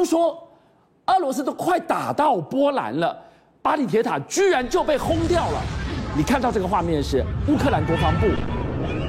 都说，俄罗斯都快打到波兰了，巴黎铁塔居然就被轰掉了。你看到这个画面是乌克兰国防部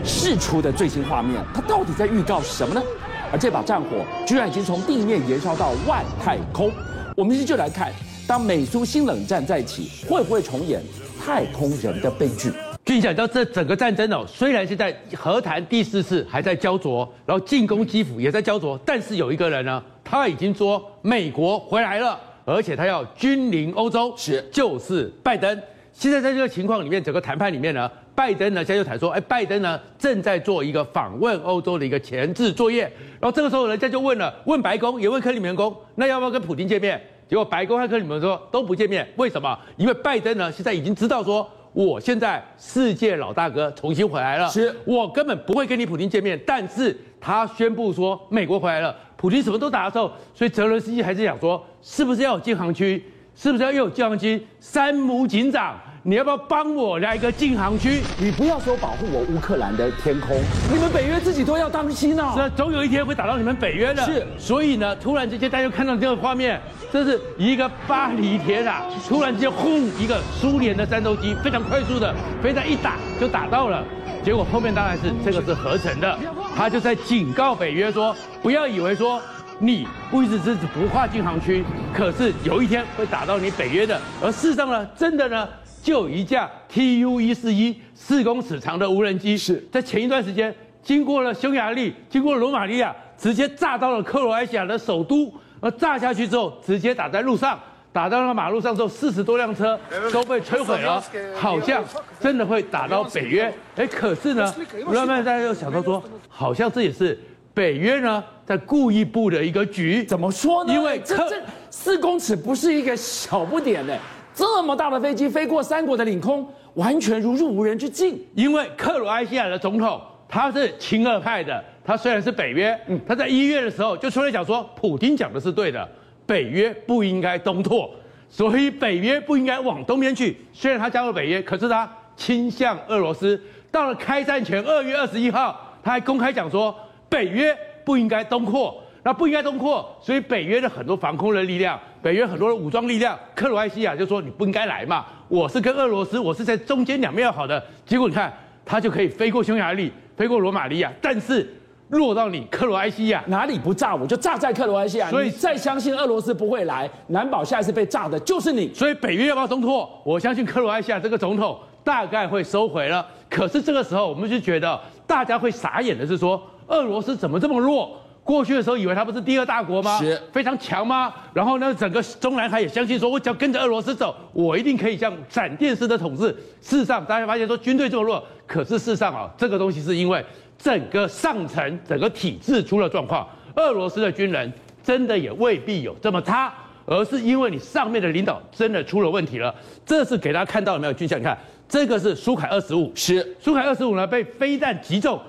释出的最新画面，它到底在预告什么呢？而这把战火居然已经从地面延烧到外太空。我们就来看，当美苏新冷战再起，会不会重演太空人的悲剧？据你讲到这整个战争哦，虽然现在和谈第四次还在焦灼，然后进攻基辅也在焦灼，但是有一个人呢，他已经说美国回来了，而且他要君临欧洲，是就是拜登。现在在这个情况里面，整个谈判里面呢，拜登呢现在就谈说，哎，拜登呢正在做一个访问欧洲的一个前置作业，然后这个时候人家就问了，问白宫也问克里姆林宫，那要不要跟普京见面？结果白宫和克里姆林宫说都不见面，为什么？因为拜登呢现在已经知道说。我现在世界老大哥重新回来了，是我根本不会跟你普京见面，但是他宣布说美国回来了，普京什么都打的时候，所以泽伦斯基还是想说，是不是要有禁航区，是不是要又有禁航区？山姆警长。你要不要帮我来一个禁航区？你不要说保护我乌克兰的天空，你们北约自己都要当心哦。是，总有一天会打到你们北约的。是，所以呢，突然之间大家就看到这个画面，这是一个巴黎铁塔，突然之间轰，一个苏联的战斗机非常快速的飞弹一打就打到了，结果后面当然是这个是合成的，他就在警告北约说，不要以为说你不一直是不跨禁航区，可是有一天会打到你北约的，而事实上呢，真的呢。就有一架 Tu 一四一四公尺长的无人机，是在前一段时间经过了匈牙利，经过罗马尼亚，直接炸到了克罗埃西亚的首都。而炸下去之后，直接打在路上，打到了马路上之后，四十多辆车都被摧毁了，好像真的会打到北约。哎，可是呢，慢慢大家又想到说，好像这也是北约呢在故意布的一个局。怎么说呢？因为这这四公尺不是一个小不点呢。这么大的飞机飞过三国的领空，完全如入无人之境。因为克罗埃西亚的总统他是亲俄派的，他虽然是北约，嗯，他在一月的时候就出来讲说，普京讲的是对的，北约不应该东拓，所以北约不应该往东边去。虽然他加入北约，可是他倾向俄罗斯。到了开战前二月二十一号，他还公开讲说，北约不应该东扩。那不应该东扩，所以北约的很多防空的力量，北约很多的武装力量，克罗埃西亚就说你不应该来嘛，我是跟俄罗斯，我是在中间两边要好的，结果你看他就可以飞过匈牙利，飞过罗马尼亚，但是落到你克罗埃西亚哪里不炸我就炸在克罗埃西亚，所以再相信俄罗斯不会来，难保下一次被炸的就是你。所以北约要不要东扩？我相信克罗埃西亚这个总统大概会收回了。可是这个时候我们就觉得大家会傻眼的是说，俄罗斯怎么这么弱？过去的时候以为他不是第二大国吗？是非常强吗？然后呢，整个中南海也相信说，我只要跟着俄罗斯走，我一定可以像闪电似的统治。事实上，大家发现说军队这么弱，可是事实上啊，这个东西是因为整个上层整个体制出了状况。俄罗斯的军人真的也未必有这么差，而是因为你上面的领导真的出了问题了。这是给大家看到了没有？军校，你看这个是苏凯二十五，是苏凯二十五呢被飞弹击中。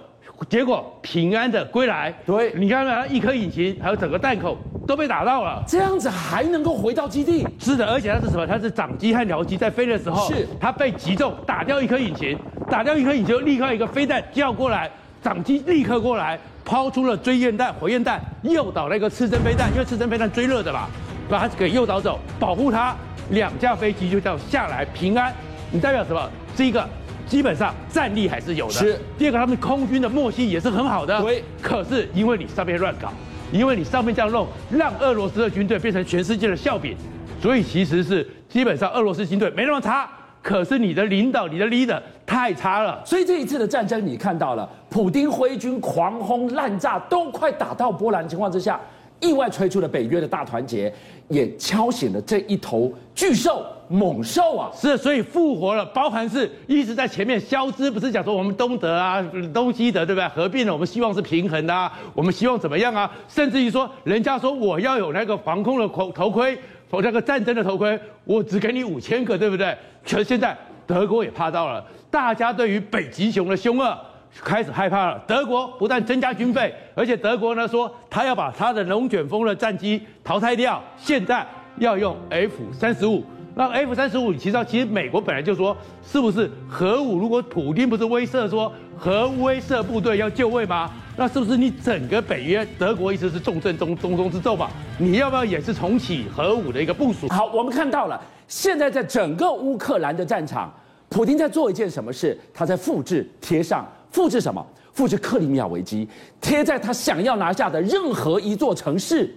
结果平安的归来，对，你看看，一颗引擎还有整个弹口都被打到了，这样子还能够回到基地？是的，而且它是什么？它是长机和僚机在飞的时候，是它被击中，打掉一颗引擎，打掉一颗引擎，立刻一个飞弹掉过来，长机立刻过来抛出了追焰弹、火焰弹，诱导那个刺针飞弹，因为刺针飞弹追热的嘛，把它给诱导走，保护它，两架飞机就这样下来平安。你代表什么？第一个。基本上战力还是有的。是。第二个，他们空军的默契也是很好的。对。可是因为你上面乱搞，因为你上面这样弄，让俄罗斯的军队变成全世界的笑柄，所以其实是基本上俄罗斯军队没那么差，可是你的领导、你的 leader 太差了。所以这一次的战争，你看到了普丁挥军狂轰滥炸，都快打到波兰情况之下，意外吹出了北约的大团结，也敲醒了这一头巨兽。猛兽啊，是，所以复活了，包含是一直在前面消失，不是讲说我们东德啊、东西德对不对？合并了，我们希望是平衡的啊，我们希望怎么样啊？甚至于说，人家说我要有那个防空的头头盔，我那个战争的头盔，我只给你五千个，对不对？可是现在德国也怕到了，大家对于北极熊的凶恶开始害怕了。德国不但增加军费，而且德国呢说他要把他的龙卷风的战机淘汰掉，现在要用 F 三十五。那 F 三十五，你知道，其实美国本来就说，是不是核武？如果普丁不是威慑说核威慑部队要就位吗？那是不是你整个北约，德国一直是重镇中中中之重嘛？你要不要也是重启核武的一个部署？好，我们看到了，现在在整个乌克兰的战场，普丁在做一件什么事？他在复制贴上，复制什么？复制克里米亚危机，贴在他想要拿下的任何一座城市。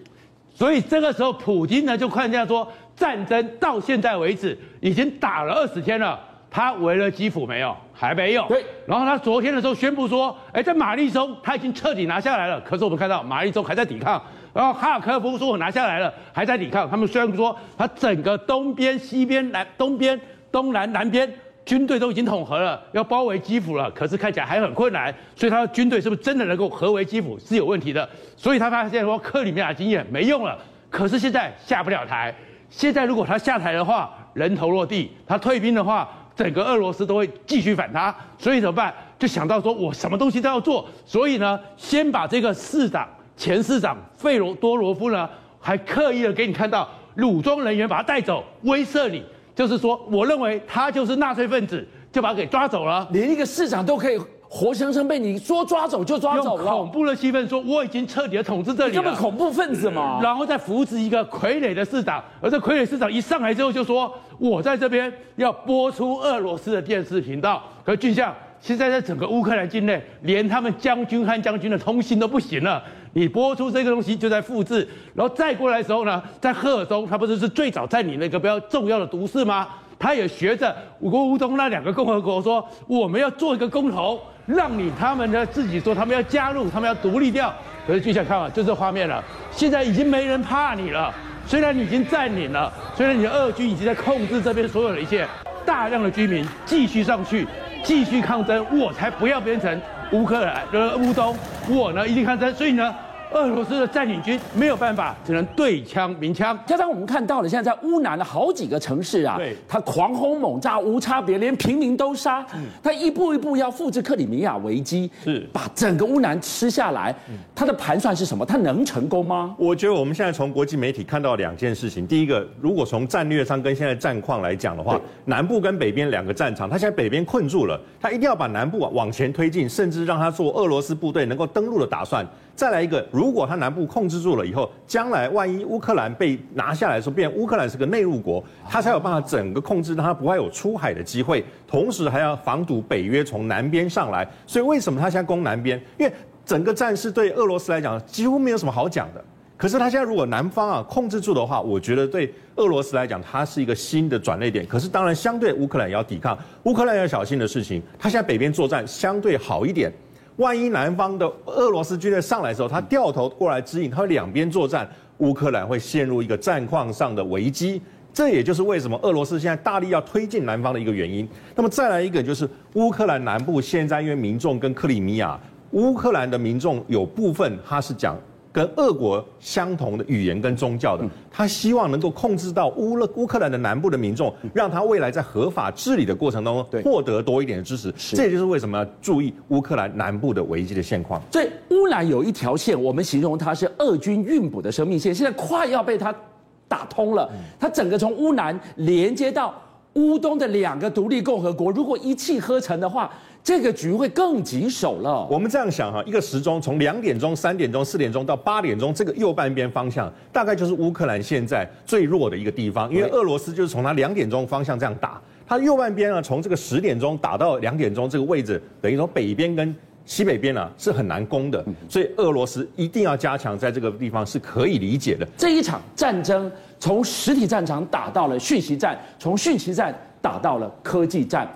所以这个时候，普京呢就看见说。战争到现在为止已经打了二十天了，他围了基辅没有？还没有。对。然后他昨天的时候宣布说，哎，在马利松他已经彻底拿下来了。可是我们看到马利松还在抵抗。然后哈尔科夫说我拿下来了，还在抵抗。他们虽然说他整个东边、西边、南东边、东南、南边军队都已经统合了，要包围基辅了，可是看起来还很困难。所以他的军队是不是真的能够合围基辅是有问题的。所以他发现说克里米亚经验没用了。可是现在下不了台。现在如果他下台的话，人头落地；他退兵的话，整个俄罗斯都会继续反他。所以怎么办？就想到说我什么东西都要做。所以呢，先把这个市长、前市长费罗多罗夫呢，还刻意的给你看到武装人员把他带走，威慑你，就是说，我认为他就是纳粹分子，就把他给抓走了。连一个市长都可以。活生生被你说抓走就抓走了，恐怖的气氛说我已经彻底的统治这里了，这么恐怖分子嘛？然后再扶植一个傀儡的市长，而这傀儡市长一上来之后就说，我在这边要播出俄罗斯的电视频道。可是俊相，现在在整个乌克兰境内，连他们将军和将军的通信都不行了。你播出这个东西就在复制，然后再过来的时候呢，在赫尔松，他不是是最早在你那个比较重要的都市吗？他也学着乌国乌东那两个共和国说，我们要做一个公投。让你他们呢自己说他们要加入，他们要独立掉。可是就想看啊，就这画面了。现在已经没人怕你了。虽然你已经占领了，虽然你的俄军已经在控制这边所有的一切，大量的居民继续上去，继续抗争。我才不要变成乌克兰的乌东，我呢一定抗争。所以呢。俄罗斯的占领军没有办法，只能对枪鸣枪。加上我们看到了，现在在乌南的好几个城市啊，对，他狂轰猛炸，无差别，连平民都杀。嗯，他一步一步要复制克里米亚危机，是把整个乌南吃下来。他的盘算是什么？他能成功吗？我觉得我们现在从国际媒体看到两件事情。第一个，如果从战略上跟现在战况来讲的话，南部跟北边两个战场，他现在北边困住了，他一定要把南部往前推进，甚至让他做俄罗斯部队能够登陆的打算。再来一个，如果他南部控制住了以后，将来万一乌克兰被拿下来的时候，变乌克兰是个内陆国，他才有办法整个控制，让他不会有出海的机会，同时还要防堵北约从南边上来。所以为什么他现在攻南边？因为整个战事对俄罗斯来讲几乎没有什么好讲的。可是他现在如果南方啊控制住的话，我觉得对俄罗斯来讲，它是一个新的转捩点。可是当然，相对乌克兰也要抵抗，乌克兰要小心的事情，他现在北边作战相对好一点。万一南方的俄罗斯军队上来的时候，他掉头过来指引，他会两边作战，乌克兰会陷入一个战况上的危机。这也就是为什么俄罗斯现在大力要推进南方的一个原因。那么再来一个就是乌克兰南部现在因为民众跟克里米亚，乌克兰的民众有部分他是讲。跟俄国相同的语言跟宗教的，他希望能够控制到乌勒乌克兰的南部的民众，让他未来在合法治理的过程当中获得多一点的支持。这也就是为什么要注意乌克兰南部的危机的现况。所以乌兰有一条线，我们形容它是俄军运补的生命线，现在快要被它打通了。它整个从乌南连接到乌东的两个独立共和国，如果一气呵成的话。这个局会更棘手了。我们这样想哈，一个时钟从两点钟、三点钟、四点钟到八点钟，这个右半边方向大概就是乌克兰现在最弱的一个地方，因为俄罗斯就是从它两点钟方向这样打，它右半边呢，从这个十点钟打到两点钟这个位置，等于说北边跟西北边啊是很难攻的，所以俄罗斯一定要加强在这个地方是可以理解的。这一场战争从实体战场打到了讯息战，从讯息战打到了科技战，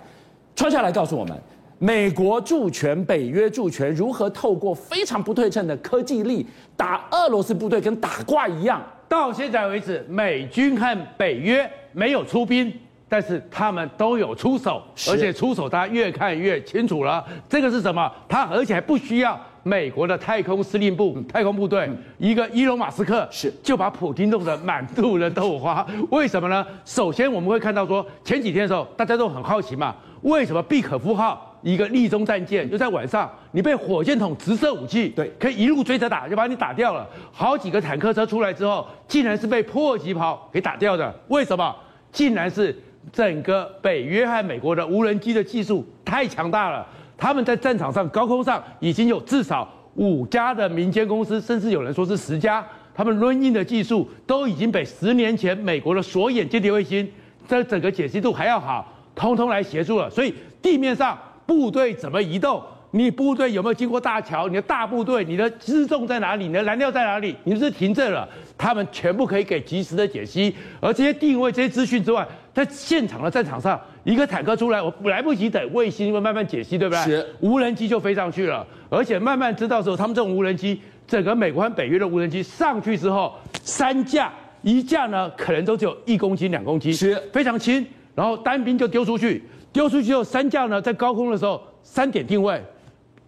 穿下来告诉我们。美国驻权，北约驻权，如何透过非常不对称的科技力打俄罗斯部队，跟打怪一样？到现在为止，美军和北约没有出兵，但是他们都有出手，而且出手，大家越看越清楚了。这个是什么？他而且还不需要美国的太空司令部、太空部队，一个伊隆马斯克是就把普京弄得满肚的豆花。为什么呢？首先我们会看到说，前几天的时候，大家都很好奇嘛，为什么毕可夫号？一个立中战舰就在晚上，你被火箭筒直射武器，对，可以一路追着打，就把你打掉了。好几个坦克车出来之后，竟然是被迫击炮给打掉的。为什么？竟然是整个北约和美国的无人机的技术太强大了。他们在战场上、高空上已经有至少五家的民间公司，甚至有人说是十家，他们论印的技术都已经比十年前美国的索眼间谍卫星这整个解析度还要好，通通来协助了。所以地面上部队怎么移动？你部队有没有经过大桥？你的大部队，你的辎重在哪里？你的燃料在哪里？你是不是停阵了？他们全部可以给及时的解析。而这些定位、这些资讯之外，在现场的战场上，一个坦克出来，我来不及等卫星会慢慢解析，对不对？是。无人机就飞上去了，而且慢慢知道时候，他们这种无人机，整个美国和北约的无人机上去之后，三架，一架呢可能都只有一公斤、两公斤，是非常轻。然后单兵就丢出去，丢出去后，三架呢在高空的时候，三点定位。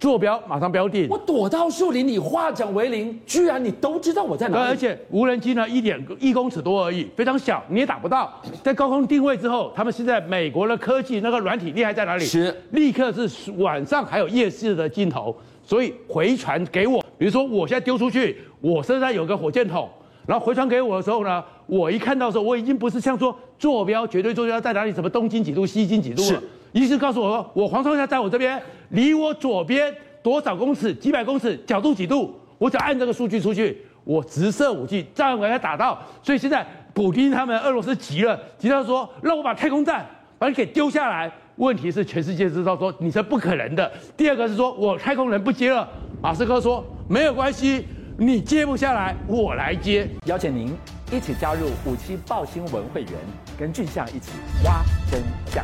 坐标马上标定，我躲到树林里，化整为零，居然你都知道我在哪里。而且无人机呢，一点一公尺多而已，非常小，你也打不到。在高空定位之后，他们现在美国的科技那个软体厉害在哪里？是立刻是晚上还有夜视的镜头，所以回传给我。比如说我现在丢出去，我身上有个火箭筒，然后回传给我的时候呢，我一看到的时候，我已经不是像说坐标绝对坐标在哪里，什么东经几度、西经几度了。医师告诉我说，我黄创夏在我这边，离我左边多少公尺，几百公尺，角度几度，我只要按这个数据出去，我直射武器照样给他打到。所以现在普丁他们俄罗斯急了，急到说让我把太空站把你给丢下来。问题是全世界知道说你是不可能的。第二个是说我太空人不接了，马斯克说没有关系，你接不下来我来接。邀请您一起加入五七爆新闻会员，跟俊相一起挖真相。